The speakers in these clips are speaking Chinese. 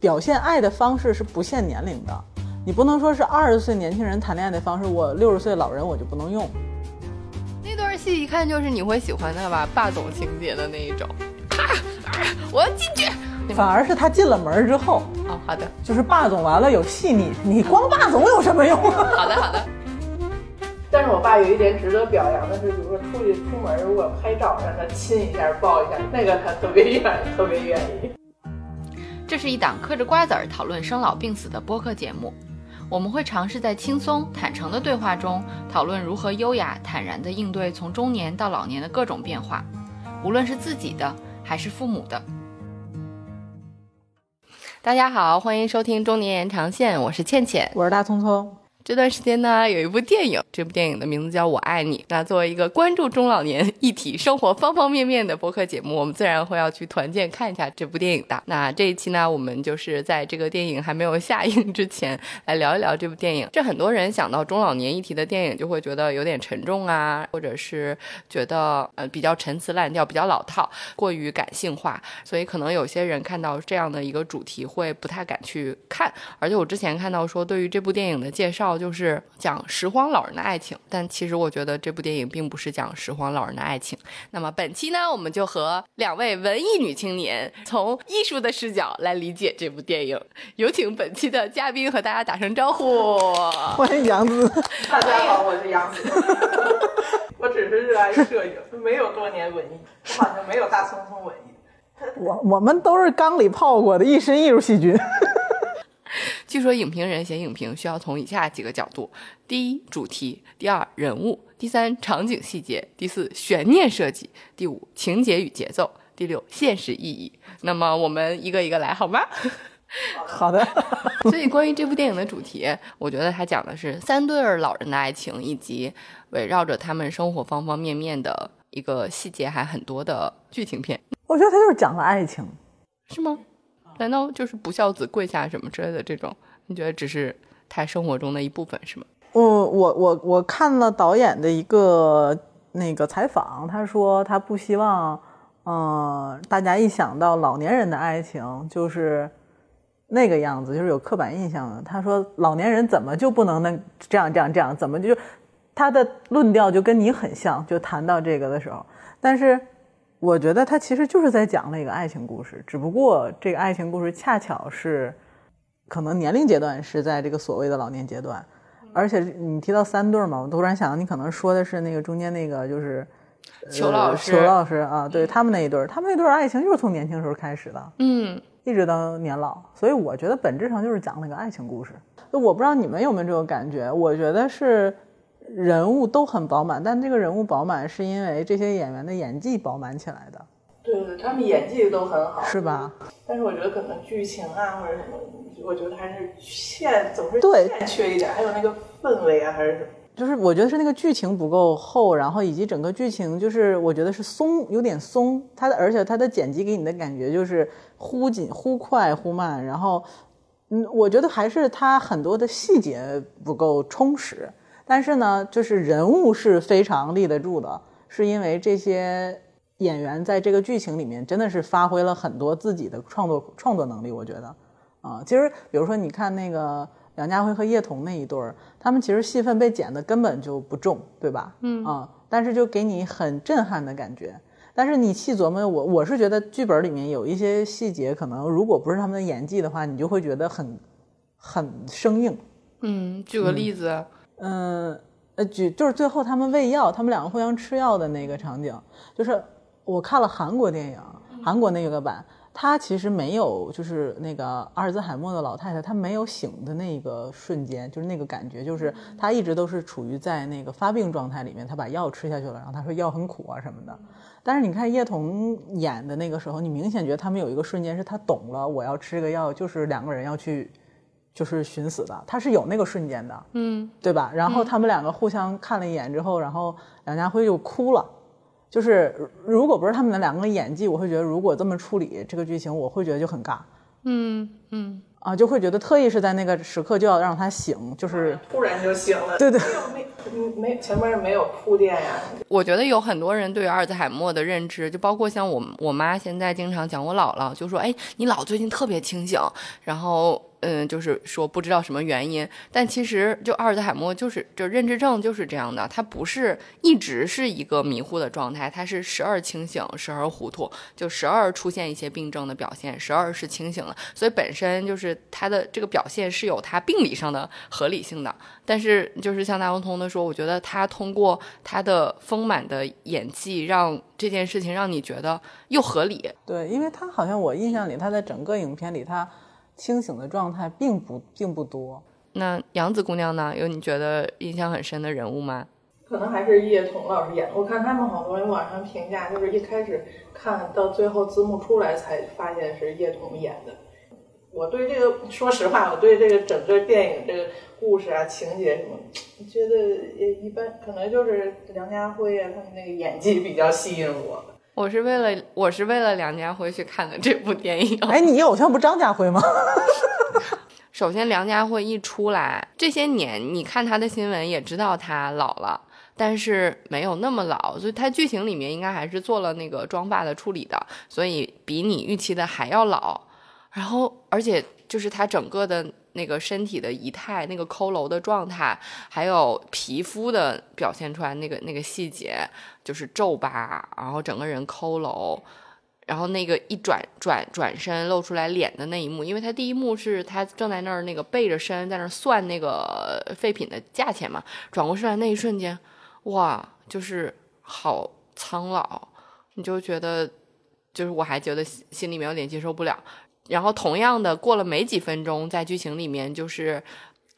表现爱的方式是不限年龄的，你不能说是二十岁年轻人谈恋爱的方式，我六十岁老人我就不能用。那段戏一看就是你会喜欢的吧，霸总情节的那一种。啪，我要进去。反而是他进了门之后，哦，好的，就是霸总完了有细腻，你光霸总有什么用？好的，好的。但是我爸有一点值得表扬的是，比如说出去出门如果拍照，让他亲一下、抱一下，那个他特别愿意，特别愿意。这是一档嗑着瓜子儿讨论生老病死的播客节目，我们会尝试在轻松坦诚的对话中讨论如何优雅坦然地应对从中年到老年的各种变化，无论是自己的还是父母的。大家好，欢迎收听中年延长线，我是倩倩，我是大聪聪。这段时间呢，有一部电影，这部电影的名字叫《我爱你》。那作为一个关注中老年一体生活方方面面的播客节目，我们自然会要去团建看一下这部电影的。那这一期呢，我们就是在这个电影还没有下映之前，来聊一聊这部电影。这很多人想到中老年议题的电影，就会觉得有点沉重啊，或者是觉得呃比较陈词滥调、比较老套、过于感性化，所以可能有些人看到这样的一个主题会不太敢去看。而且我之前看到说，对于这部电影的介绍。就是讲拾荒老人的爱情，但其实我觉得这部电影并不是讲拾荒老人的爱情。那么本期呢，我们就和两位文艺女青年从艺术的视角来理解这部电影。有请本期的嘉宾和大家打声招呼。欢迎杨子，大家好，我是杨子。我只是热爱摄影，没有多年文艺，我好像没有大聪聪文艺。我我们都是缸里泡过的一身艺术细菌。据说影评人写影评需要从以下几个角度：第一，主题；第二，人物；第三，场景细节；第四，悬念设计；第五，情节与节奏；第六，现实意义。那么我们一个一个来，好吗？好的。所以关于这部电影的主题，我觉得它讲的是三对儿老人的爱情，以及围绕着他们生活方方面面的一个细节还很多的剧情片。我觉得它就是讲了爱情，是吗？难道就是不孝子跪下什么之类的这种？你觉得只是他生活中的一部分是吗？我我我我看了导演的一个那个采访，他说他不希望，嗯，大家一想到老年人的爱情就是那个样子，就是有刻板印象的。他说老年人怎么就不能那这样这样这样？怎么就他的论调就跟你很像？就谈到这个的时候，但是。我觉得他其实就是在讲那个爱情故事，只不过这个爱情故事恰巧是，可能年龄阶段是在这个所谓的老年阶段，而且你提到三对嘛，我突然想到你可能说的是那个中间那个就是裘老师，裘老师啊，对他们那一对，他们那对爱情就是从年轻时候开始的，嗯，一直到年老，所以我觉得本质上就是讲那个爱情故事。我不知道你们有没有这种感觉，我觉得是。人物都很饱满，但这个人物饱满是因为这些演员的演技饱满起来的。对对，他们演技都很好，是吧？但是我觉得可能剧情啊或者什么，我觉得还是欠，总是对欠缺一点。还有那个氛围啊，还是什么？就是我觉得是那个剧情不够厚，然后以及整个剧情就是我觉得是松，有点松。它的而且它的剪辑给你的感觉就是忽紧忽快忽慢，然后嗯，我觉得还是它很多的细节不够充实。但是呢，就是人物是非常立得住的，是因为这些演员在这个剧情里面真的是发挥了很多自己的创作创作能力。我觉得，啊，其实比如说你看那个梁家辉和叶童那一对儿，他们其实戏份被剪的根本就不重，对吧？嗯啊，但是就给你很震撼的感觉。但是你细琢磨，我我是觉得剧本里面有一些细节，可能如果不是他们的演技的话，你就会觉得很很生硬。嗯，举个例子。嗯，呃，举就是最后他们喂药，他们两个互相吃药的那个场景，就是我看了韩国电影，韩国那个版，他其实没有，就是那个阿尔兹海默的老太太，她没有醒的那个瞬间，就是那个感觉，就是她一直都是处于在那个发病状态里面，她把药吃下去了，然后她说药很苦啊什么的。但是你看叶童演的那个时候，你明显觉得他们有一个瞬间是他懂了，我要吃这个药，就是两个人要去。就是寻死的，他是有那个瞬间的，嗯，对吧？然后他们两个互相看了一眼之后，然后梁家辉就哭了。就是如果不是他们的两个演技，我会觉得如果这么处理这个剧情，我会觉得就很尬。嗯嗯啊，就会觉得特意是在那个时刻就要让他醒，就是突然就醒了。对对，没没前面没有铺垫呀。我觉得有很多人对于阿尔兹海默的认知，就包括像我我妈现在经常讲我姥姥，就说：“哎，你姥最近特别清醒。”然后。嗯，就是说不知道什么原因，但其实就阿尔兹海默就是就认知症就是这样的，它不是一直是一个迷糊的状态，它是时而清醒，时而糊涂，就时而出现一些病症的表现，时而是清醒了，所以本身就是它的这个表现是有它病理上的合理性的。但是就是像大文通的说，我觉得他通过他的丰满的演技，让这件事情让你觉得又合理。对，因为他好像我印象里，他在整个影片里他。清醒的状态并不并不多。那杨子姑娘呢？有你觉得印象很深的人物吗？可能还是叶童老师演的。我看他们好多人网上评价，就是一开始看到最后字幕出来才发现是叶童演的。我对这个，说实话，我对这个整个电影这个故事啊、情节什么，觉得也一般。可能就是梁家辉啊，他们那个演技比较吸引我。我是为了我是为了梁家辉去看的这部电影。哎，你偶像不张家辉吗？首先，梁家辉一出来，这些年你看他的新闻也知道他老了，但是没有那么老，所以他剧情里面应该还是做了那个妆发的处理的，所以比你预期的还要老。然后，而且就是他整个的。那个身体的仪态，那个佝偻的状态，还有皮肤的表现出来那个那个细节，就是皱巴，然后整个人佝偻，然后那个一转转转身露出来脸的那一幕，因为他第一幕是他正在那儿那个背着身在那儿算那个废品的价钱嘛，转过身来那一瞬间，哇，就是好苍老，你就觉得，就是我还觉得心里面有点接受不了。然后，同样的，过了没几分钟，在剧情里面，就是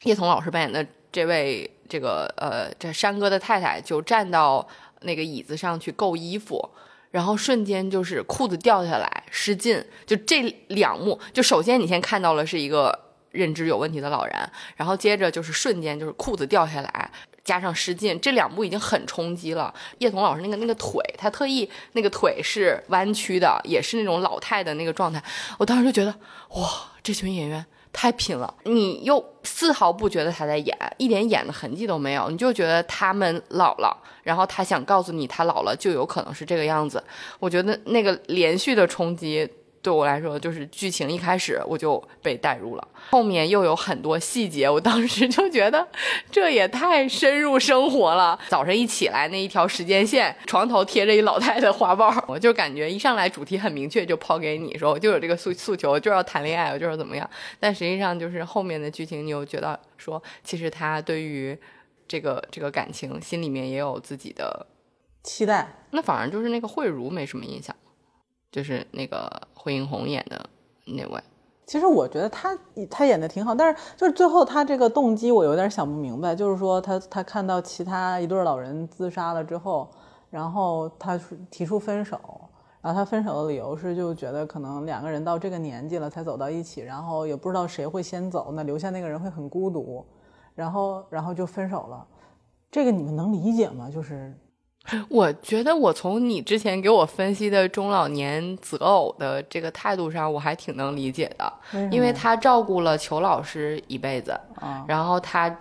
叶童老师扮演的这位这个呃，这山哥的太太就站到那个椅子上去够衣服，然后瞬间就是裤子掉下来失禁，就这两幕，就首先你先看到了是一个认知有问题的老人，然后接着就是瞬间就是裤子掉下来。加上失禁，这两部已经很冲击了。叶童老师那个那个腿，他特意那个腿是弯曲的，也是那种老态的那个状态。我当时就觉得，哇，这群演员太拼了！你又丝毫不觉得他在演，一点演的痕迹都没有，你就觉得他们老了。然后他想告诉你，他老了就有可能是这个样子。我觉得那个连续的冲击。对我来说，就是剧情一开始我就被带入了，后面又有很多细节，我当时就觉得这也太深入生活了。早晨一起来那一条时间线，床头贴着一老太太花苞，我就感觉一上来主题很明确，就抛给你说，我就有这个诉诉求，就要谈恋爱，我就是怎么样。但实际上就是后面的剧情，你又觉得说，其实他对于这个这个感情心里面也有自己的期待。那反而就是那个慧茹没什么印象。就是那个惠英红演的那位，其实我觉得他他演的挺好，但是就是最后他这个动机我有点想不明白，就是说他他看到其他一对老人自杀了之后，然后他提出分手，然后他分手的理由是就觉得可能两个人到这个年纪了才走到一起，然后也不知道谁会先走，那留下那个人会很孤独，然后然后就分手了，这个你们能理解吗？就是。我觉得我从你之前给我分析的中老年择偶的这个态度上，我还挺能理解的，因为他照顾了裘老师一辈子，然后他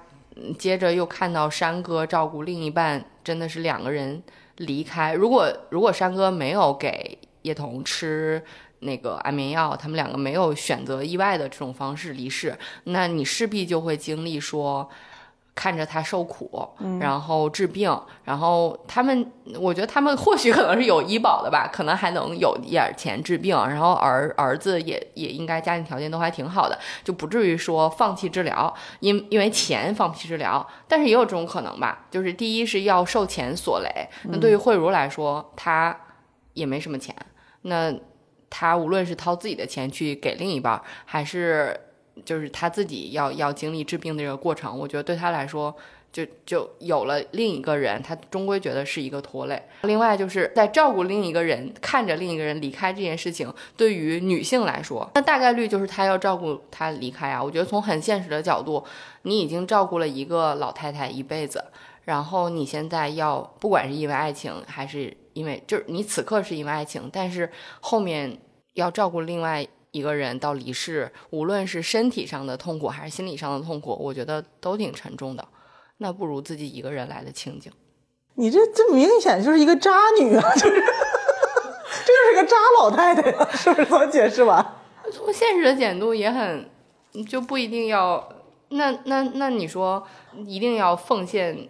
接着又看到山哥照顾另一半，真的是两个人离开。如果如果山哥没有给叶童吃那个安眠药，他们两个没有选择意外的这种方式离世，那你势必就会经历说。看着他受苦，然后治病，然后他们，我觉得他们或许可能是有医保的吧，可能还能有一点钱治病，然后儿儿子也也应该家庭条件都还挺好的，就不至于说放弃治疗，因因为钱放弃治疗，但是也有这种可能吧，就是第一是要受钱所累，那对于慧茹来说，她也没什么钱，那她无论是掏自己的钱去给另一半，还是。就是他自己要要经历治病的这个过程，我觉得对他来说，就就有了另一个人，他终归觉得是一个拖累。另外，就是在照顾另一个人，看着另一个人离开这件事情，对于女性来说，那大概率就是他要照顾他离开啊。我觉得从很现实的角度，你已经照顾了一个老太太一辈子，然后你现在要，不管是因为爱情，还是因为就是你此刻是因为爱情，但是后面要照顾另外。一个人到离世，无论是身体上的痛苦还是心理上的痛苦，我觉得都挺沉重的。那不如自己一个人来的清静。你这这明显就是一个渣女啊，就是这就是个渣老太太呀，是不是？怎么解释吧？从现实的角度也很，就不一定要。那那那你说一定要奉献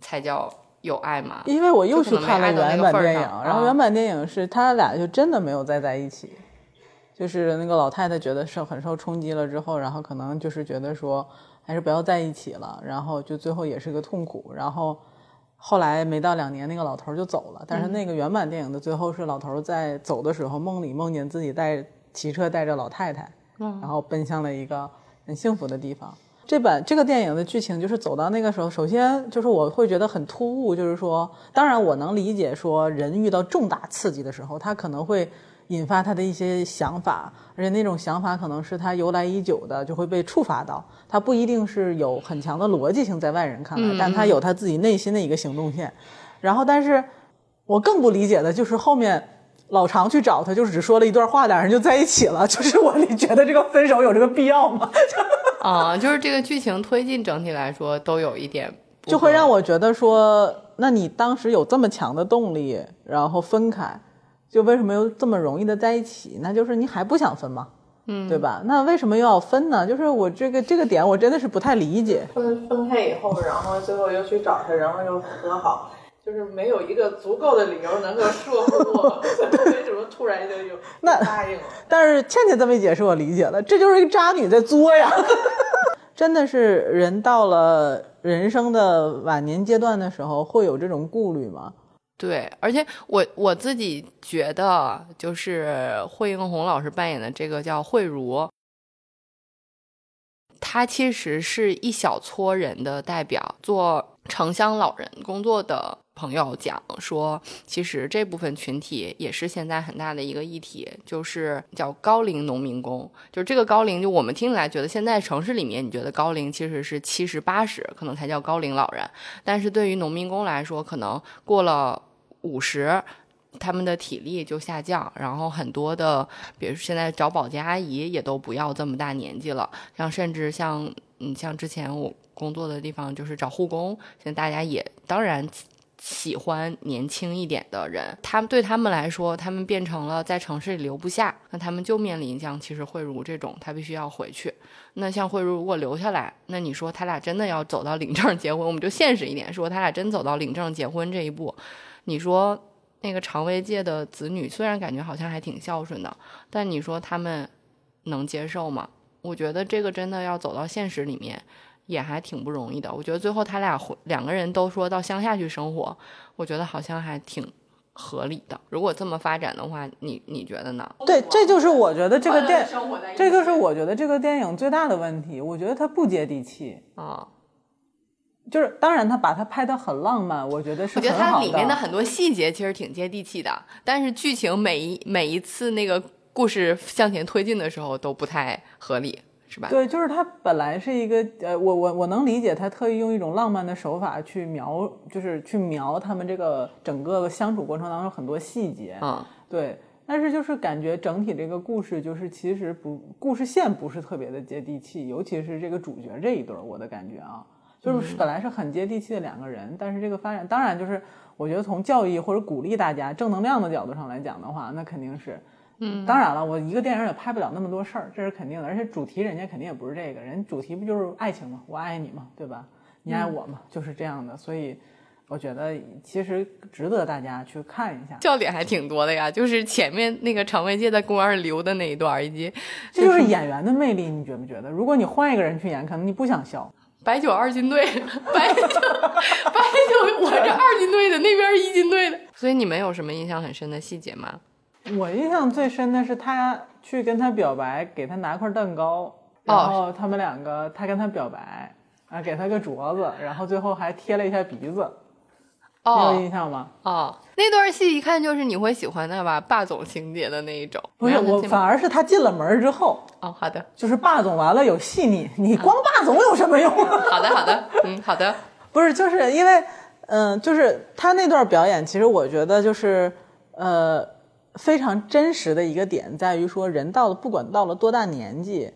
才叫有爱吗？因为我又去看了原版电影，然后啊原版电影是他俩就真的没有再在一起，就是那个老太太觉得受很受冲击了之后，然后可能就是觉得说还是不要在一起了，然后就最后也是个痛苦，然后后来没到两年，那个老头就走了。但是那个原版电影的最后是老头在走的时候梦里梦见自己带骑车带着老太太，然后奔向了一个很幸福的地方。这版这个电影的剧情就是走到那个时候，首先就是我会觉得很突兀，就是说，当然我能理解说人遇到重大刺激的时候，他可能会引发他的一些想法，而且那种想法可能是他由来已久的，就会被触发到，他不一定是有很强的逻辑性在外人看来，但他有他自己内心的一个行动线。然后，但是我更不理解的就是后面。老常去找他，就是只说了一段话，俩人就在一起了。就是我觉得这个分手有这个必要吗？啊，就是这个剧情推进整体来说都有一点，就会让我觉得说，那你当时有这么强的动力，然后分开，就为什么又这么容易的在一起？那就是你还不想分吗？嗯，对吧？那为什么又要分呢？就是我这个这个点，我真的是不太理解。分分开以后，然后最后又去找他，然后又和好，就是没有一个足够的理由能够说服我，为什么突然就有 那答应了？但是倩倩这么一解释，我理解了，这就是一个渣女在作呀。真的是人到了人生的晚年阶段的时候，会有这种顾虑吗？对，而且我我自己觉得，就是惠英红老师扮演的这个叫惠如，她其实是一小撮人的代表。做城乡老人工作的朋友讲说，其实这部分群体也是现在很大的一个议题，就是叫高龄农民工。就是这个高龄，就我们听起来觉得现在城市里面，你觉得高龄其实是七十八十，可能才叫高龄老人。但是对于农民工来说，可能过了五十，他们的体力就下降，然后很多的，比如现在找保洁阿姨也都不要这么大年纪了，像甚至像嗯像之前我工作的地方就是找护工，现在大家也当然。喜欢年轻一点的人，他们对他们来说，他们变成了在城市里留不下，那他们就面临像其实慧茹这种，他必须要回去。那像慧茹如果留下来，那你说他俩真的要走到领证结婚，我们就现实一点说，他俩真走到领证结婚这一步，你说那个长卫界的子女虽然感觉好像还挺孝顺的，但你说他们能接受吗？我觉得这个真的要走到现实里面。也还挺不容易的，我觉得最后他俩回两个人都说到乡下去生活，我觉得好像还挺合理的。如果这么发展的话，你你觉得呢？对，这就是我觉得这个电，生活在这就是我觉得这个电影最大的问题。我觉得它不接地气，啊、就是当然他把它拍得很浪漫，我觉得是我觉得它里面的很多细节其实挺接地气的，但是剧情每一每一次那个故事向前推进的时候都不太合理，是吧？对，就是它本来是一个呃，我我我能理解他特意用一种浪漫的手法去描，就是去描他们这个整个相处过程当中很多细节，嗯，对。但是就是感觉整体这个故事就是其实不故事线不是特别的接地气，尤其是这个主角这一对儿，我的感觉啊，就是本来是很接地气的两个人，但是这个发展当然就是我觉得从教育或者鼓励大家正能量的角度上来讲的话，那肯定是。嗯，当然了，我一个电影也拍不了那么多事儿，这是肯定的。而且主题人家肯定也不是这个，人主题不就是爱情吗？我爱你嘛，对吧？你爱我嘛，就是这样的。所以我觉得其实值得大家去看一下。笑点还挺多的呀，就是前面那个长卫界在公园里溜的那一段，以及这就是 演员的魅力，你觉不觉得？如果你换一个人去演，可能你不想笑。白酒二军队，白酒白酒，我这二军队的，那边一军队的。所以你们有什么印象很深的细节吗？我印象最深的是他去跟他表白，给他拿块蛋糕，然后他们两个，他跟他表白，啊，给他个镯子，然后最后还贴了一下鼻子，你有哦印象吗？哦，那段戏一看就是你会喜欢的吧，霸总情节的那一种。不是我，反而是他进了门之后，哦，好的，就是霸总完了有细腻，你光霸总有什么用啊？好的，好的，嗯，好的，不是，就是因为，嗯、就是他那段表演，其实我觉得就是，呃，非常真实的一个点在于说，人到了不管到了多大年纪，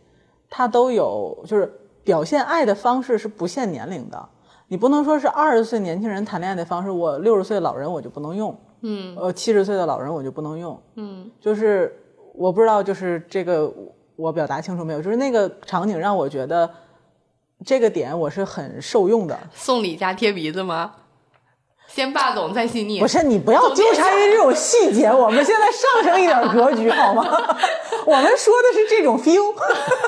他都有就是表现爱的方式是不限年龄的。你不能说是二十岁年轻人谈恋爱的方式，我六十岁老人我就不能用，嗯呃，七十岁的老人我就不能用，嗯就是我不知道，就是这个我表达清楚没有？就是那个场景让我觉得这个点我是很受用的。送礼加贴鼻子吗？先霸总再细腻不。是你不要纠缠于这种 细节，我们现在上升一点格局好吗？我们说的是这种 feel，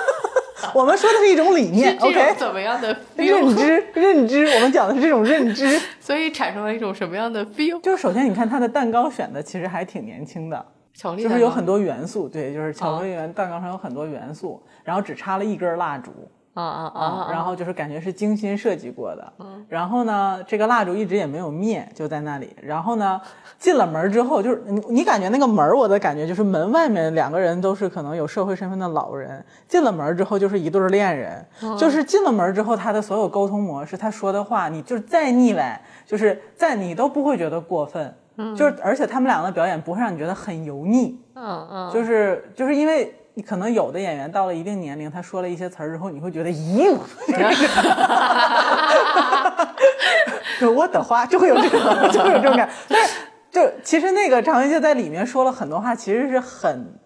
我们说的是一种理念种，OK？怎么样的认？知，认知，我们讲的是这种认知。所以产生了一种什么样的 feel？就是首先你看它的蛋糕选的其实还挺年轻的，巧克力就是有很多元素，对，就是巧克力圆蛋糕上有很多元素，然后只插了一根蜡烛，啊啊啊啊！然后就是感觉是精心设计过的。然后呢，这个蜡烛一直也没有灭，就在那里。然后呢，进了门之后，就是你你感觉那个门，我的感觉就是门外面两个人都是可能有社会身份的老人，进了门之后就是一对恋人。就是进了门之后，他的所有沟通模式，他说的话，你就是再腻歪，就是在你都不会觉得过分。就是而且他们两个的表演不会让你觉得很油腻。嗯嗯，就是就是因为你可能有的演员到了一定年龄，他说了一些词儿之后，你会觉得咦，就我的话就会有这种就会有这种感，但是就其实那个常玉界在里面说了很多话，其实是很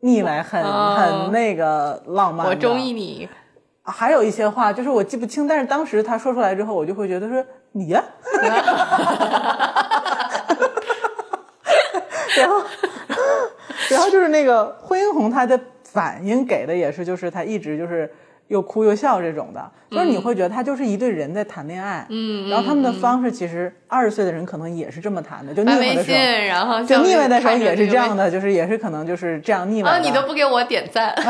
腻歪、很哦很那个浪漫的。我中意你。还有一些话，就是我记不清，但是当时他说出来之后，我就会觉得说你呀，然后，然后就是那个惠英红，她的反应给的也是，就是她一直就是又哭又笑这种的，就是你会觉得他就是一对人在谈恋爱，嗯然后他们的方式其实二十岁的人可能也是这么谈的，就腻歪的时候，然后就腻歪的时候也是这样的，就是也是可能就是这样腻歪啊，的。你都不给我点赞，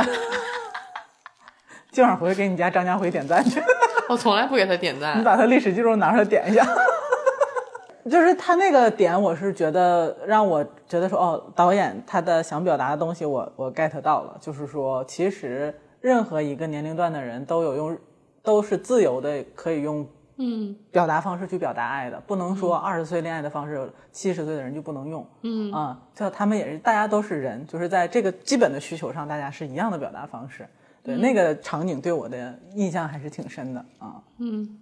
今晚回去给你家张家辉点赞去。我从来不给他点赞你。把他历史记录拿出来点一下。就是他那个点，我是觉得让我觉得说，哦，导演他的想表达的东西我，我 get 到了。就是说，其实任何一个年龄段的人都有用，都是自由的，可以用嗯表达方式去表达爱的，不能说二十岁恋爱的方式，七十岁的人就不能用。嗯啊，就他们也是，大家都是人，就是在这个基本的需求上，大家是一样的表达方式。对，那个场景对我的印象还是挺深的啊。嗯，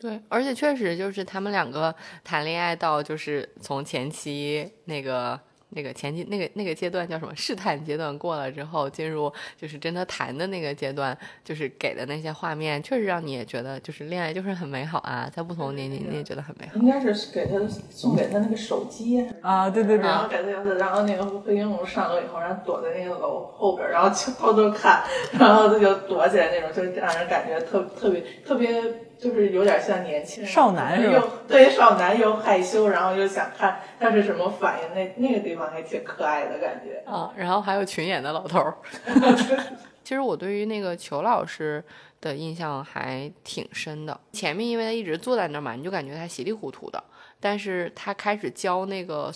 对，而且确实就是他们两个谈恋爱到就是从前期那个。那个前期那个那个阶段叫什么试探阶段过了之后，进入就是真的谈的那个阶段，就是给的那些画面，确实让你也觉得就是恋爱就是很美好啊，在不同年龄你也觉得很美好。应该是给他送给他那个手机，啊，对对对，然后给他，然后那个惠英龙上楼以后，然后躲在那个楼后边，然后就偷偷看，然后他就躲起来那种，就让人感觉特特别特别，就是有点像年轻人少男是吧又对少男又害羞，然后又想看他是什么反应，那那个地方还挺可爱的感觉。啊，然后还有群演的老头儿。其实我对于那个裘老师的印象还挺深的。前面因为他一直坐在那儿嘛，你就感觉他稀里糊涂的。但是他开始教那个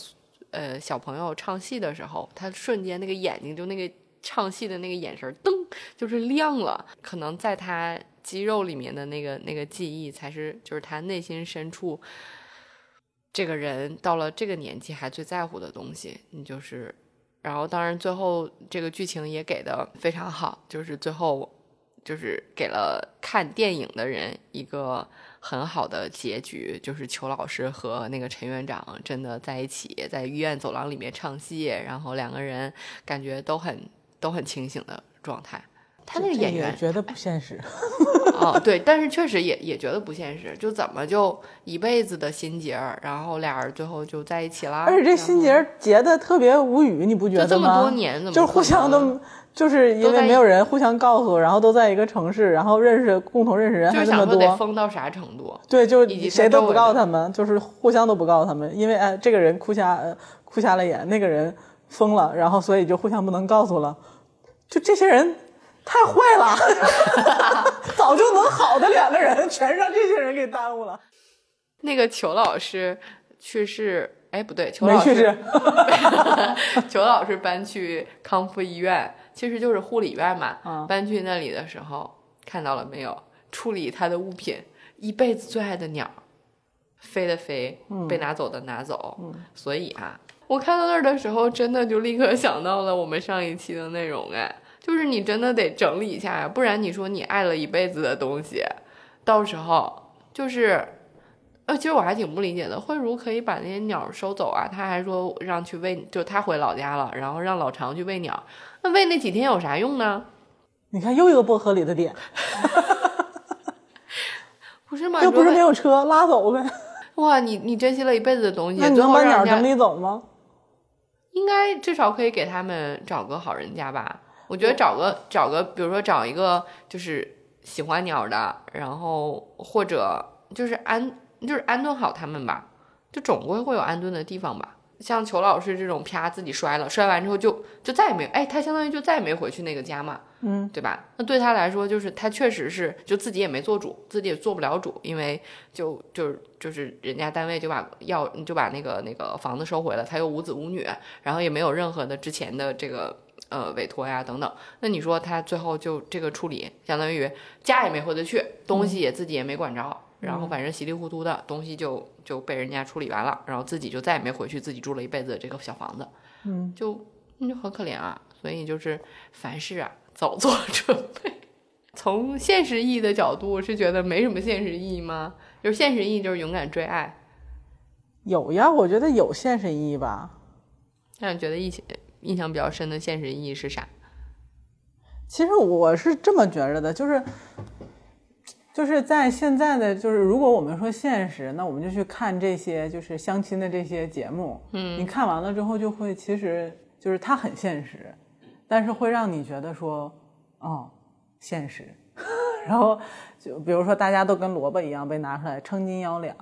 呃小朋友唱戏的时候，他瞬间那个眼睛就那个唱戏的那个眼神儿，噔就是亮了。可能在他肌肉里面的那个那个记忆，才是就是他内心深处。这个人到了这个年纪还最在乎的东西，你就是然后，当然最后这个剧情也给的非常好，就是最后就是给了看电影的人一个很好的结局，就是裘老师和那个陈院长真的在一起，在医院走廊里面唱戏，然后两个人感觉都很都很清醒的状态。他那个演员觉得不现实，哦，对，但是确实也也觉得不现实，就怎么就一辈子的心结儿，然后俩人最后就在一起啦。而且这心结结的特别无语，你不觉得吗？就这么多年怎么就互相都，就是因为没有人互相告诉，然后都在一个城市，然后认识共同认识人还这么多，得疯到啥程度？对，就谁都不告诉他们，就是互相都不告诉他们，因为哎，这个人哭瞎呃哭瞎了眼，那个人疯了，然后所以就互相不能告诉了，就这些人。太坏了，早就能好的两个人，全让这些人给耽误了。那个裘老师去世，哎，不对，裘老师世，裘老师搬去康复医院，其实就是护理院嘛。嗯搬去那里的时候，看到了没有？处理他的物品，一辈子最爱的鸟，飞的飞，嗯被拿走的拿走。所以啊，我看到那儿的时候，真的就立刻想到了我们上一期的内容，哎，就是你真的得整理一下呀，不然你说你爱了一辈子的东西，到时候就是，呃，其实我还挺不理解的，慧茹可以把那些鸟收走啊，他还说让去喂，就他回老家了，然后让老常去喂鸟，那喂那几天有啥用呢？你看又一个不合理的点，不是吗？又不是没有车，拉走呗。哇，你你珍惜了一辈子的东西，那你能把鸟整理走吗？应该至少可以给他们找个好人家吧。我觉得找个找个，比如说找一个就是喜欢鸟的，然后或者就是安就是安顿好他们吧，就总归会有安顿的地方吧。像裘老师这种啪自己摔了，摔完之后就就再也没有哎，他相当于就再也没回去那个家嘛，嗯，对吧？那对他来说，就是他确实是就自己也没做主，自己也做不了主，因为就就是就是人家单位就把要就把那个那个房子收回了，他又无子无女，然后也没有任何的之前的这个呃委托呀等等。那你说他最后就这个处理，相当于家也没回得去，东西也自己也没管着，然后反正稀里糊涂的东西就就被人家处理完了，然后自己就再也没回去，自己住了一辈子这个小房子，嗯，就那就很可怜啊。所以就是凡事啊早做准备。从现实意义的角度，是觉得没什么现实意义吗？就是现实意义就是勇敢追爱。有呀，我觉得有现实意义吧。那你觉得印象印象比较深的现实意义是啥？其实我是这么觉着的，就是就是在现在的就是，如果我们说现实，那我们就去看这些就是相亲的这些节目，嗯你看完了之后就会，其实就是它很现实，但是会让你觉得说，哦，现实。然后就比如说大家都跟萝卜一样被拿出来称斤要两，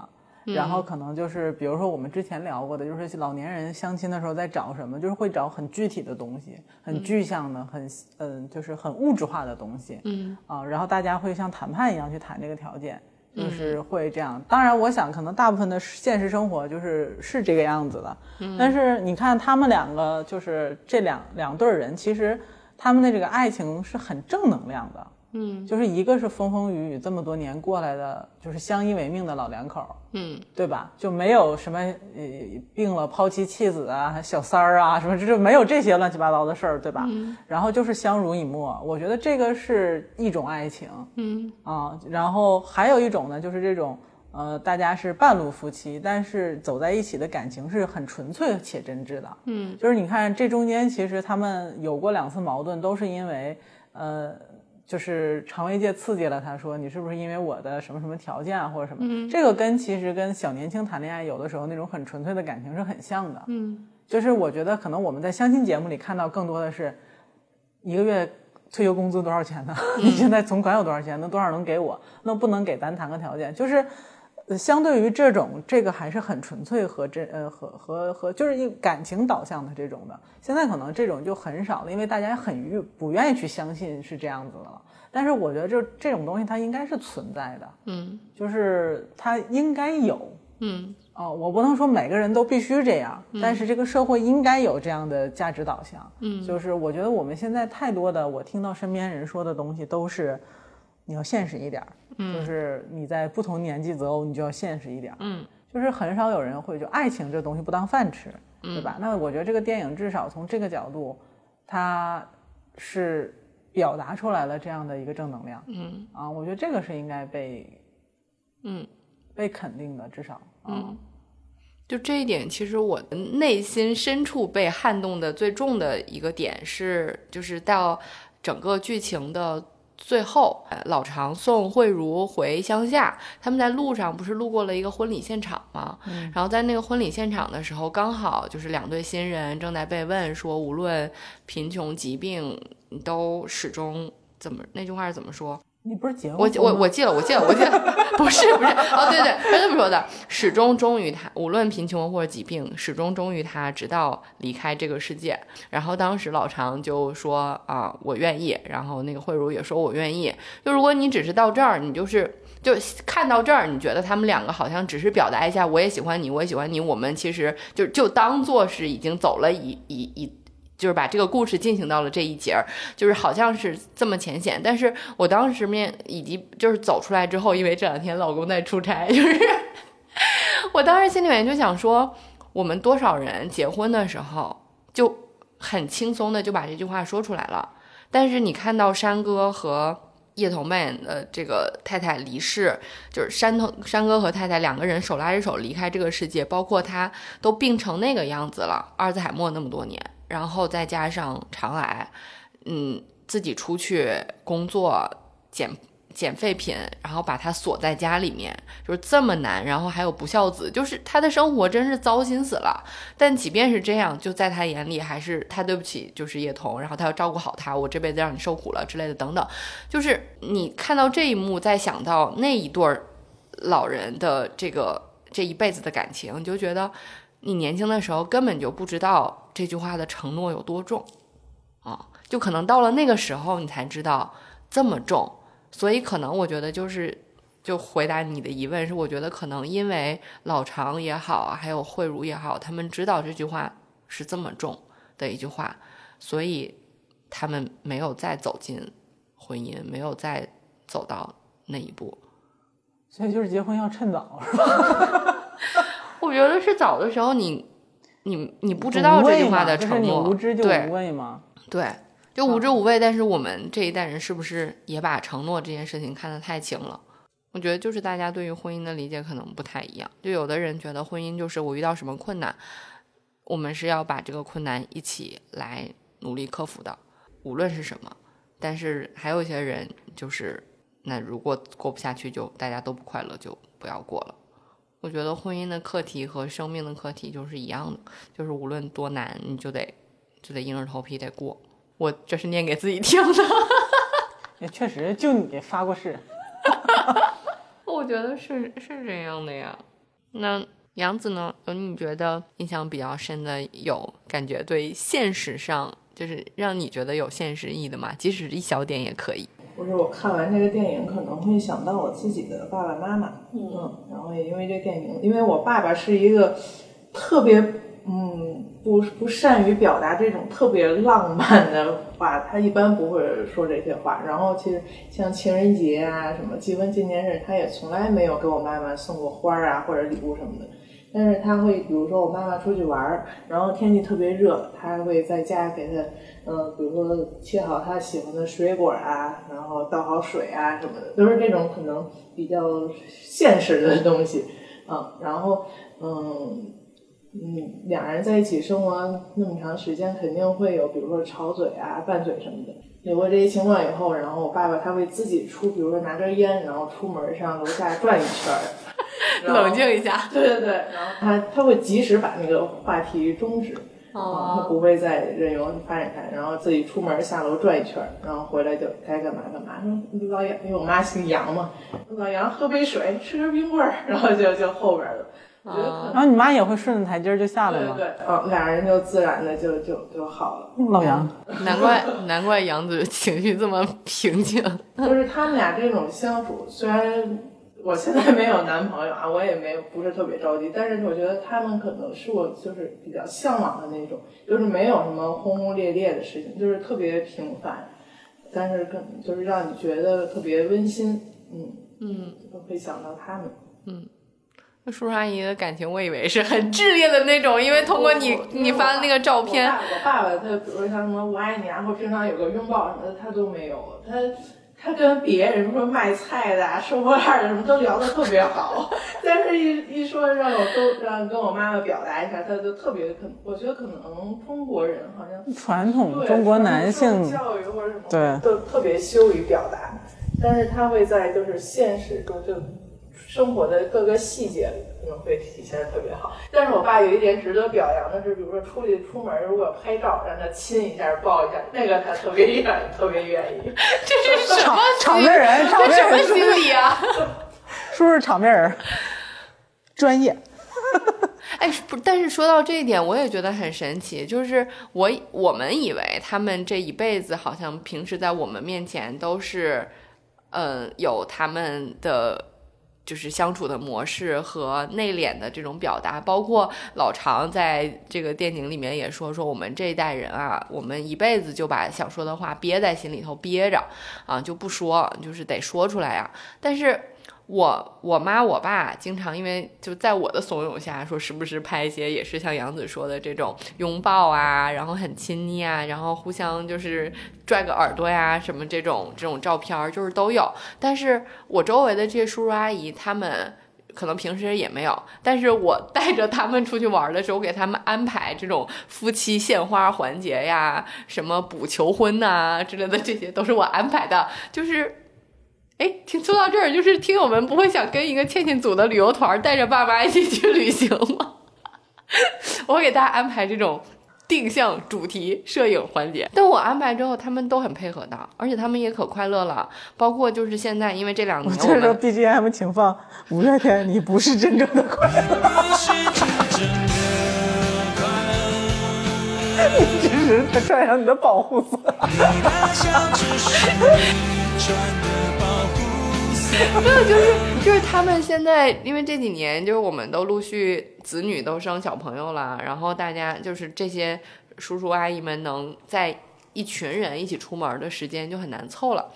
然后可能就是比如说我们之前聊过的，就是老年人相亲的时候在找什么，就是会找很具体的东西，很具象的，很嗯，就是很物质化的东西，嗯。啊，然后大家会像谈判一样去谈这个条件，就是会这样。当然，我想可能大部分的现实生活就是是这个样子的，但是你看他们两个，就是这两两对儿人，其实他们的这个爱情是很正能量的，嗯就是一个是风风雨雨这么多年过来的，就是相依为命的老两口，嗯对吧？就没有什么呃病了抛妻弃子啊、小三儿啊什么，这就没有这些乱七八糟的事儿，对吧？然后就是相濡以沫，我觉得这个是一种爱情嗯啊。然后还有一种呢，就是这种呃，大家是半路夫妻，但是走在一起的感情是很纯粹且真挚的。嗯就是你看这中间，其实他们有过两次矛盾，都是因为呃。就是肠胃界刺激了他，说你是不是因为我的什么什么条件啊，或者什么？这个跟其实跟小年轻谈恋爱有的时候那种很纯粹的感情是很像的。嗯就是我觉得可能我们在相亲节目里看到更多的是一个月退休工资多少钱呢？你现在存款有多少钱？那多少能给我？那不能给，咱谈个条件。就是呃相对于这种，这个还是很纯粹和真呃和和和就是一感情导向的这种的。现在可能这种就很少了，因为大家很愿不愿意去相信是这样子的了。但是我觉得就这种东西它应该是存在的，嗯就是它应该有。嗯哦，我不能说每个人都必须这样，但是这个社会应该有这样的价值导向。嗯就是我觉得我们现在太多的，我听到身边人说的东西都是，你要现实一点儿，就是你在不同年纪择偶，你就要现实一点儿。嗯就是很少有人会就爱情这东西不当饭吃，对吧？那我觉得这个电影至少从这个角度，它是表达出来了这样的一个正能量嗯啊，我觉得这个是应该被嗯被肯定的，至少啊。嗯，就这一点，其实我内心深处被撼动的最重的一个点是，就是到整个剧情的。最后，呃老常送慧茹回乡下，他们在路上不是路过了一个婚礼现场吗？然后在那个婚礼现场的时候，刚好就是两对新人正在被问说，无论贫穷疾病，你都始终怎么那句话是怎么说？你不是结婚吗我我记了，我记了，我记了，不是不是，哦对对，是这么说的，始终忠于他，无论贫穷或者疾病，始终忠于他，直到离开这个世界。然后当时老常就说啊，我愿意，然后那个慧茹也说我愿意。就如果你只是到这儿，你就是就看到这儿，你觉得他们两个好像只是表达一下我也喜欢你，我也喜欢你，我们其实就就当做是已经走了一一一。就是把这个故事进行到了这一节儿，就是好像是这么浅显，但是我当时面以及就是走出来之后，因为这两天老公在出差，就是我当时心里面就想说，我们多少人结婚的时候就很轻松的就把这句话说出来了，但是你看到山哥和叶童扮演的这个太太离世，就是山头山哥和太太两个人手拉着手离开这个世界，包括他都病成那个样子了，阿尔兹海默那么多年，然后再加上肠癌，嗯，自己出去工作捡捡废品，然后把他锁在家里面，就是这么难，然后还有不孝子，就是他的生活真是糟心死了。但即便是这样，就在他眼里还是他对不起，就是叶童，然后他要照顾好他，我这辈子让你受苦了之类的等等。就是你看到这一幕，再想到那一对儿老人的这个这一辈子的感情，你就觉得你年轻的时候根本就不知道这句话的承诺有多重啊，就可能到了那个时候你才知道这么重。所以可能我觉得就是，就回答你的疑问是，我觉得可能因为老常也好，还有慧茹也好，他们知道这句话是这么重的一句话，所以他们没有再走进婚姻，没有再走到那一步。所以就是结婚要趁早，是吧？我觉得是早的时候你，你你不知道这句话的承诺，就是无知就对无畏嘛。对，就无知无畏。但是我们这一代人是不是也把承诺这件事情看得太轻了？我觉得就是大家对于婚姻的理解可能不太一样。就有的人觉得婚姻就是我遇到什么困难，我们是要把这个困难一起来努力克服的，无论是什么。但是还有一些人就是，那如果过不下去就，大家都不快乐，就不要过了。我觉得婚姻的课题和生命的课题就是一样的，就是无论多难，你就得就得硬着头皮得过。我这是念给自己听的，也确实，就你发过誓。我觉得是是这样的呀。那杨子呢？有你觉得印象比较深的，有感觉对现实上就是让你觉得有现实意义的吗？即使一小点也可以。不是我看完这个电影，可能会想到我自己的爸爸妈妈，嗯，然后也因为这电影，因为我爸爸是一个特别嗯不不善于表达这种特别浪漫的话，他一般不会说这些话。然后其实像情人节啊、什么结婚纪念日，他也从来没有给我妈妈送过花啊或者礼物什么的。但是他会，比如说我妈妈出去玩儿，然后天气特别热，他会在家给她，嗯、比如说切好她喜欢的水果啊，然后倒好水啊什么的，都是这种可能比较现实的东西，嗯，然后嗯嗯，两人在一起生活那么长时间，肯定会有比如说吵嘴啊、拌嘴什么的。有过这些情况以后，然后我爸爸他会自己出，比如说拿根烟，然后出门上楼下转一圈儿，冷静一下。对对对，然后他他会及时把那个话题终止，啊，他不会再任由你发展开，然后自己出门下楼转一圈儿，然后回来就该干嘛干嘛。说老杨，因为我妈姓杨嘛，老杨喝杯水，吃根冰棍儿，然后就就后边了。我觉得可能然后你妈也会顺着台阶儿就下来吗？对对，嗯，俩人就自然的就就就好了。老杨，难怪难怪杨子情绪这么平静。就是他们俩这种相处，虽然我现在没有男朋友啊，我也没有不是特别着急，但是我觉得他们可能是我就是比较向往的那种，就是没有什么轰轰烈烈的事情，就是特别平凡，但是可能就是让你觉得特别温馨，嗯嗯，都会想到他们。嗯那叔叔阿姨的感情，我以为是很炽烈的那种，因为通过你你发的那个照片，我爸我爸爸他比如说像什么我爱你啊，或平常有个拥抱什么的，他都没有。他他跟别人说卖菜的、啊、收破烂的什么都聊得特别好，但是一一说让我都让跟我妈妈表达一下，他就特别可，我觉得可能中国人好像传统中国男性教育或者什么，对都特别羞于表达，但是他会在就是现实中就生活的各个细节里可能会体现的特别好。但是我爸有一点值得表扬的是，比如说出去出门如果拍照，让他亲一下、抱一下，那个他特别愿意，特别愿意。这是什么场面人，场这什么面人，心理啊？是不是场面人，专业。哎，不，但是说到这一点，我也觉得很神奇。就是我我们以为他们这一辈子好像平时在我们面前都是，嗯、有他们的就是相处的模式和内敛的这种表达，包括老常在这个电影里面也说，说我们这一代人啊，我们一辈子就把想说的话憋在心里头憋着啊，就不说，就是得说出来呀、但是我我妈我爸经常因为就在我的怂恿下，说时不时拍一些也是像杨子说的这种拥抱啊，然后很亲昵啊，然后互相就是拽个耳朵呀什么这种这种照片儿就是都有。但是我周围的这些叔叔阿姨他们。可能平时也没有，但是我带着他们出去玩的时候，给他们安排这种夫妻献花环节呀，什么补求婚呐之类的，这些都是我安排的。就是，哎，听说到这儿，就是听友们不会想跟一个倩倩组的旅游团带着爸妈一起去旅行吗？我会给大家安排这种。定向主题摄影环节，但我安排之后，他们都很配合的，而且他们也可快乐了。包括就是现在，因为这两年，我这时候 BGM 请放五月天，你不是真正的快乐，你只是在穿上你的保护色。没有，就是就是他们现在，因为这几年就是我们都陆续子女都生小朋友了，然后大家就是这些叔叔阿姨们能在一群人一起出门的时间就很难凑了，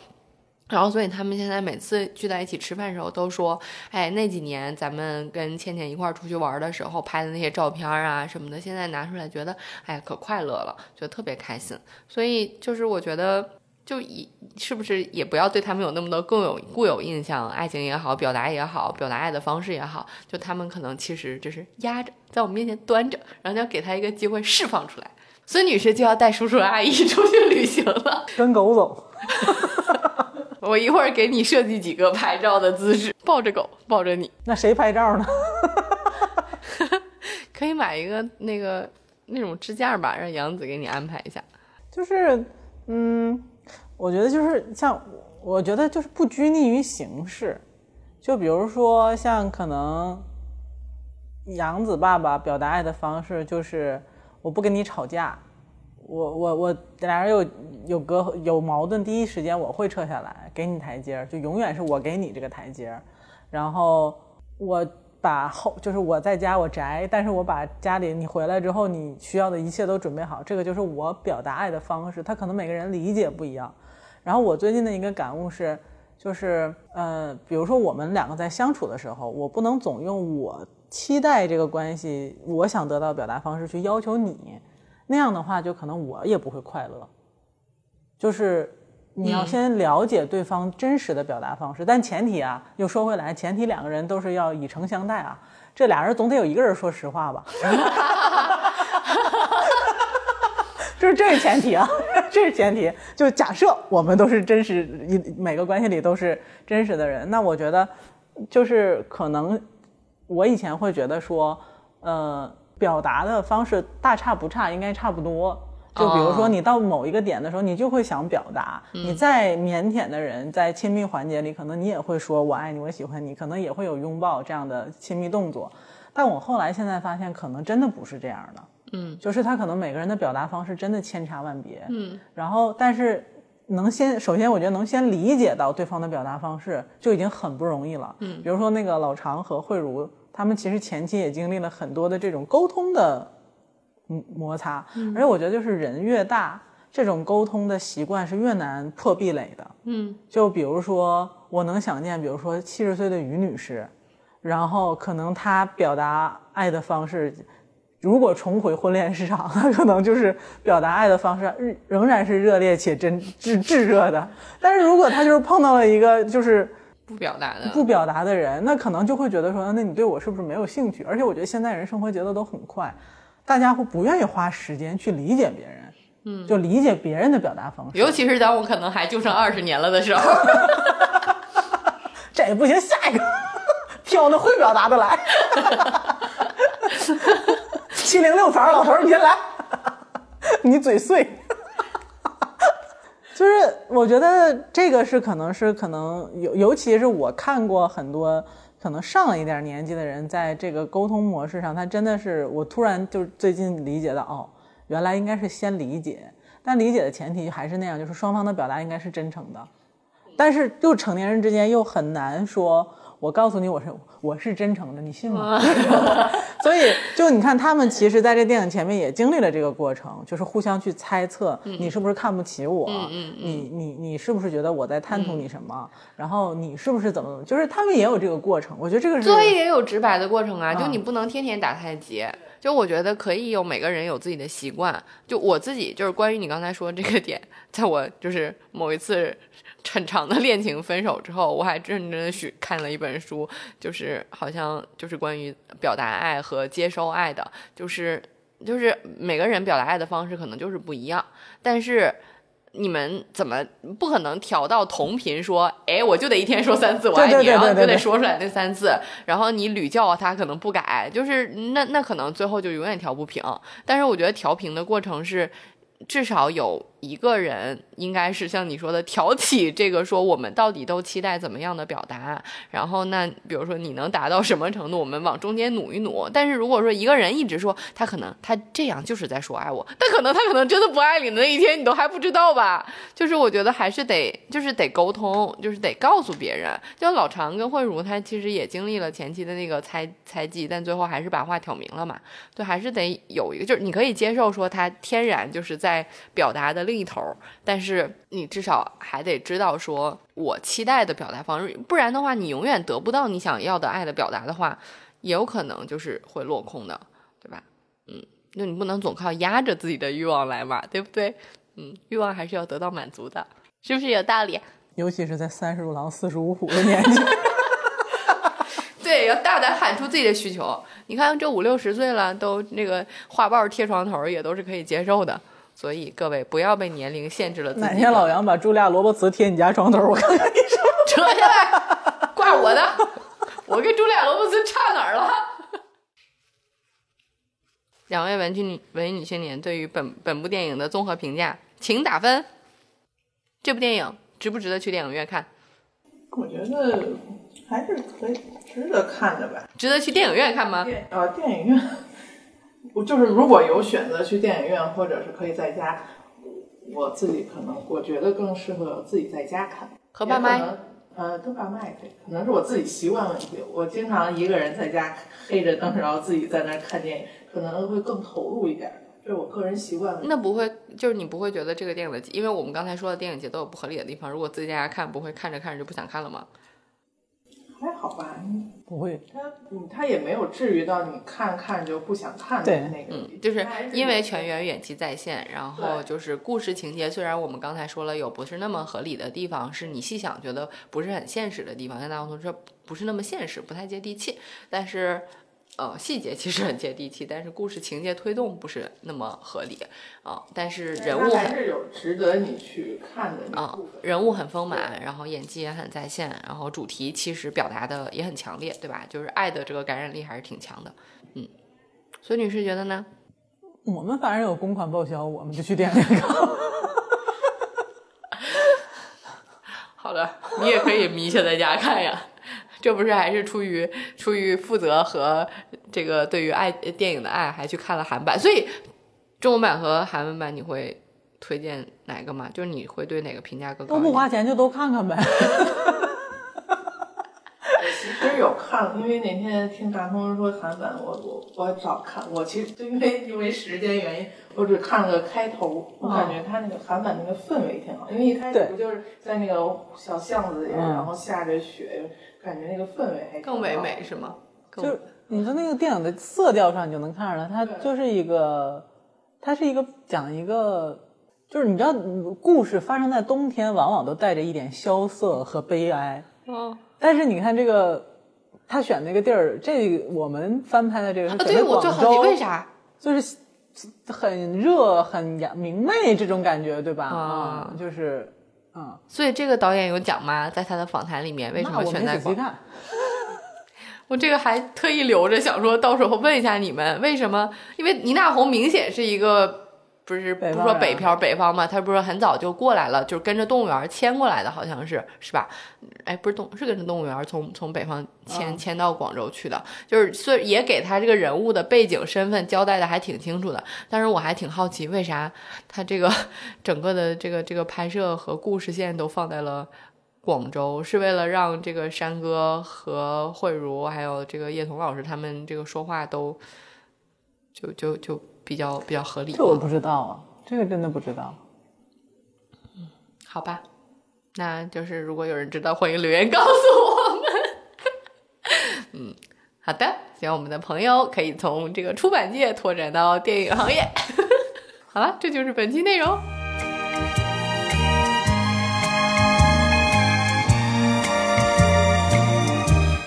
然后所以他们现在每次聚在一起吃饭的时候都说，哎，那几年咱们跟倩倩一块出去玩的时候拍的那些照片啊什么的，现在拿出来觉得，哎，可快乐了，觉得特别开心，所以就是我觉得。就以是不是也不要对他们有那么多更有固有印象，爱情也好，表达也好，表达爱的方式也好，就他们可能其实就是压着，在我们面前端着，然后要给他一个机会释放出来。孙女士就要带叔叔阿姨 出去旅行了，跟狗走。我一会儿给你设计几个拍照的姿势，抱着狗，抱着你。那谁拍照呢？可以买一个那个那种支架吧，让杨子给你安排一下。就是，嗯。我觉得就是像，我觉得就是不拘泥于形式，就比如说像可能杨子爸爸表达爱的方式就是我不跟你吵架，我我我俩人有有隔有矛盾，第一时间我会撤下来给你台阶，就永远是我给你这个台阶，然后我把后就是我在家我宅，但是我把家里你回来之后你需要的一切都准备好，这个就是我表达爱的方式，他可能每个人理解不一样。然后我最近的一个感悟是，就是呃，比如说我们两个在相处的时候，我不能总用我期待这个关系，我想得到表达方式去要求你，那样的话就可能我也不会快乐。就是你要先了解对方真实的表达方式，但前提啊，又说回来，前提两个人都是要以诚相待啊，这俩人总得有一个人说实话吧。就是这是前提啊，这是前提。就假设我们都是真实，一每个关系里都是真实的人，那我觉得，就是可能我以前会觉得说，呃，表达的方式大差不差，应该差不多。就比如说你到某一个点的时候，你就会想表达。你再腼腆的人，在亲密环节里，可能你也会说我爱你，我喜欢你，可能也会有拥抱这样的亲密动作。但我后来现在发现，可能真的不是这样的。嗯，就是他可能每个人的表达方式真的千差万别，嗯，然后但是能先首先我觉得能先理解到对方的表达方式就已经很不容易了，嗯，比如说那个老常和慧茹，他们其实前期也经历了很多的这种沟通的摩擦，而且我觉得就是人越大，这种沟通的习惯是越难破壁垒的，嗯，就比如说我能想见，比如说七十岁的于女士，然后可能她表达爱的方式。如果重回婚恋市场，他 可能就是表达爱的方式仍仍然是热烈且真炙炙热的。但是如果他就是碰到了一个就是不表达的不表达的人，那可能就会觉得说，那你对我是不是没有兴趣？而且我觉得现在人生活节奏都很快，大家会不愿意花时间去理解别人，嗯，就理解别人的表达方式。尤其是当我可能还就剩二十年了的时候，这也不行，下一个 挑那会表达的来。七零六房老头，你先来，你嘴碎。就是我觉得这个是可能是可能尤尤其是我看过很多可能上了一点年纪的人，在这个沟通模式上，他真的是我突然就最近理解到，哦，原来应该是先理解，但理解的前提还是那样，就是双方的表达应该是真诚的。但是又成年人之间又很难说，我告诉你我是我是真诚的，你信吗？所以就你看，他们其实在这电影前面也经历了这个过程，就是互相去猜测你是不是看不起我，你你你是不是觉得我在贪图你什么，然后你是不是怎么，就是他们也有这个过程。我觉得这个是所以也有直白的过程啊，就嗯你不能天天打太极。就我觉得可以有每个人有自己的习惯。就我自己就是关于你刚才说这个点，在我就是某一次很长的恋情分手之后，我还认真的去看了一本书，就是好像就是关于表达爱和接收爱的，就是就是每个人表达爱的方式可能就是不一样，但是。你们怎么不可能调到同频说？哎，我就得一天说三次我爱你，然后你就得说出来那三次，然后你屡教他可能不改，就是那那可能最后就永远调不平。但是我觉得调平的过程是，至少有一个人应该是像你说的挑起这个说我们到底都期待怎么样的表达，然后那比如说你能达到什么程度，我们往中间努一努。但是如果说一个人一直说他可能他这样就是在说爱我，但可能他可能真的不爱你的那一天你都还不知道吧？就是我觉得还是得就是得沟通，就是得告诉别人。就老常跟慧茹，他其实也经历了前期的那个猜猜忌，但最后还是把话挑明了嘛。对，还是得有一个，就是你可以接受说他天然就是在表达的另一头，但是你至少还得知道说我期待的表达方式，不然的话，你永远得不到你想要的爱的表达的话，也有可能就是会落空的，对吧？嗯，那你不能总靠压着自己的欲望来嘛，对不对？嗯，欲望还是要得到满足的，是不是有道理？尤其是在三十如狼四十如虎的年纪，对，要大胆喊出自己的需求。你看，这五六十岁了，都那个画报贴床头，也都是可以接受的。所以各位不要被年龄限制了自己。哪天老杨把茱莉亚·罗伯茨贴你家床头，我看看你说。扯下来，挂我的。我跟茱莉亚·罗伯茨差哪儿了？两位文青女文艺女青年对于本本部电影的综合评价，请打分。这部电影值不值得去电影院看？我觉得还是可以值得看的吧。值得去电影院看吗？电影院，我就是如果有选择去电影院，或者是可以在家，我自己可能我觉得更适合自己在家看。和爸妈呃，跟爸妈也可以，可能是我自己习惯问题。我经常一个人在家黑着灯，然后自己在那儿看电影，可能会更投入一点儿。这是我个人习惯问题。那不会，就是你不会觉得这个电影的，因为我们刚才说的电影节奏有不合理的地方，如果自己在家看，不会看着看着就不想看了吗？还好吧，不会，他嗯，他也没有至于到你看看就不想看的那个地步，嗯就是因为全员远期在线，然后就是故事情节，虽然我们刚才说了有不是那么合理的地方，是你细想觉得不是很现实的地方，但大多数说不是那么现实，不太接地气，但是。呃，细节其实很接地气，但是故事情节推动不是那么合理啊、但是人物还是有值得你去看的啊。人物很丰满，然后演技也很在线，然后主题其实表达的也很强烈，对吧？就是爱的这个感染力还是挺强的，嗯。孙女士觉得呢？我们反正有公款报销，我们就去电影院看。好的，你也可以迷下在家看呀。这不是还是出于出于负责和这个对于爱电影的爱，还去看了韩版，所以中文版和韩文版你会推荐哪个吗？就是你会对哪个评价更高都？不花钱就都看看呗。其实有看，因为那天听大通说韩版，我我我找看，我其实就因为因为时间原因，我只看了个开头，我感觉他那个韩版那个氛围挺好，因为一开始不就是在那个小巷子里，嗯然后下着雪，感觉那个氛围还更唯好美是吗？就是你从那个电影的色调上，你就能看出来，它就是一个，它是一个讲一个，就是你知道，嗯故事发生在冬天，往往都带着一点萧瑟和悲哀。哦但是你看这个，他选那个地儿，这个我们翻拍的这个是啊，选对在广州，我就好奇为啥？就是很热、很阳明媚这种感觉，对吧？啊嗯就是，嗯，所以这个导演有讲吗？在他的访谈里面，为什么我选在广？没仔细看。我这个还特意留着，想说到时候问一下你们为什么？因为倪大红明显是一个。不是不说北漂北方嘛，他不是很早就过来了，就是跟着动物园迁过来的，好像是是吧？哎，不是动是跟着动物园从从北方迁嗯迁到广州去的，就是所以也给他这个人物的背景身份交代的还挺清楚的。但是我还挺好奇，为啥他这个 整个的这个这个拍摄和故事线都放在了广州，是为了让这个山哥和慧茹还有这个叶童老师他们这个说话都就就就比较比较合理。这我不知道啊，这个真的不知道。嗯好吧，那就是如果有人知道，欢迎留言告诉我们。嗯，好的，希望我们的朋友可以从这个出版界拓展到电影行业。好了，这就是本期内容。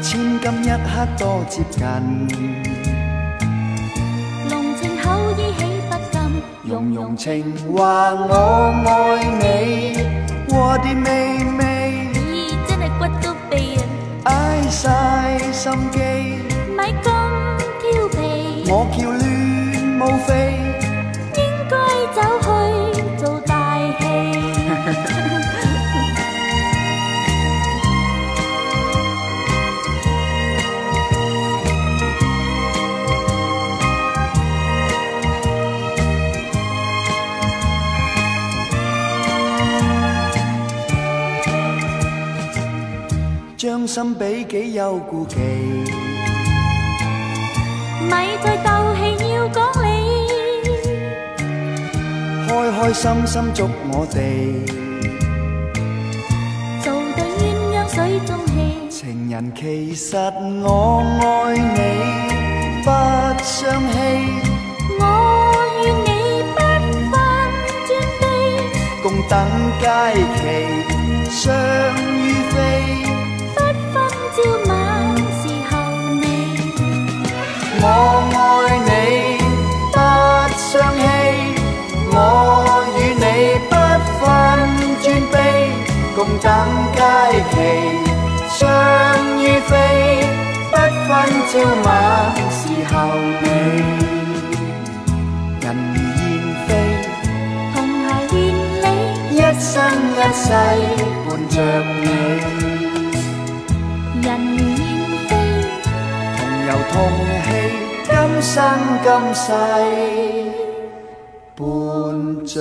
千金一刻多接近，濃情厚意起不禁，融融情話我愛你，我的妹妹，咦真係骨都痹啊！捱晒心機，咪咁調皮，我叫亂無非，將心比己有顾忌，咪再斗气要讲理，开开心心祝我哋，做对鸳鸯水中戏。情人其实我爱你，不相欺。我与你不分尊卑，共等佳期，相期，相於飛。不分朝晚時候你。人如燕飞，同偕連理，一生一世伴着你。人如燕飞，同游同戲，今生今世伴着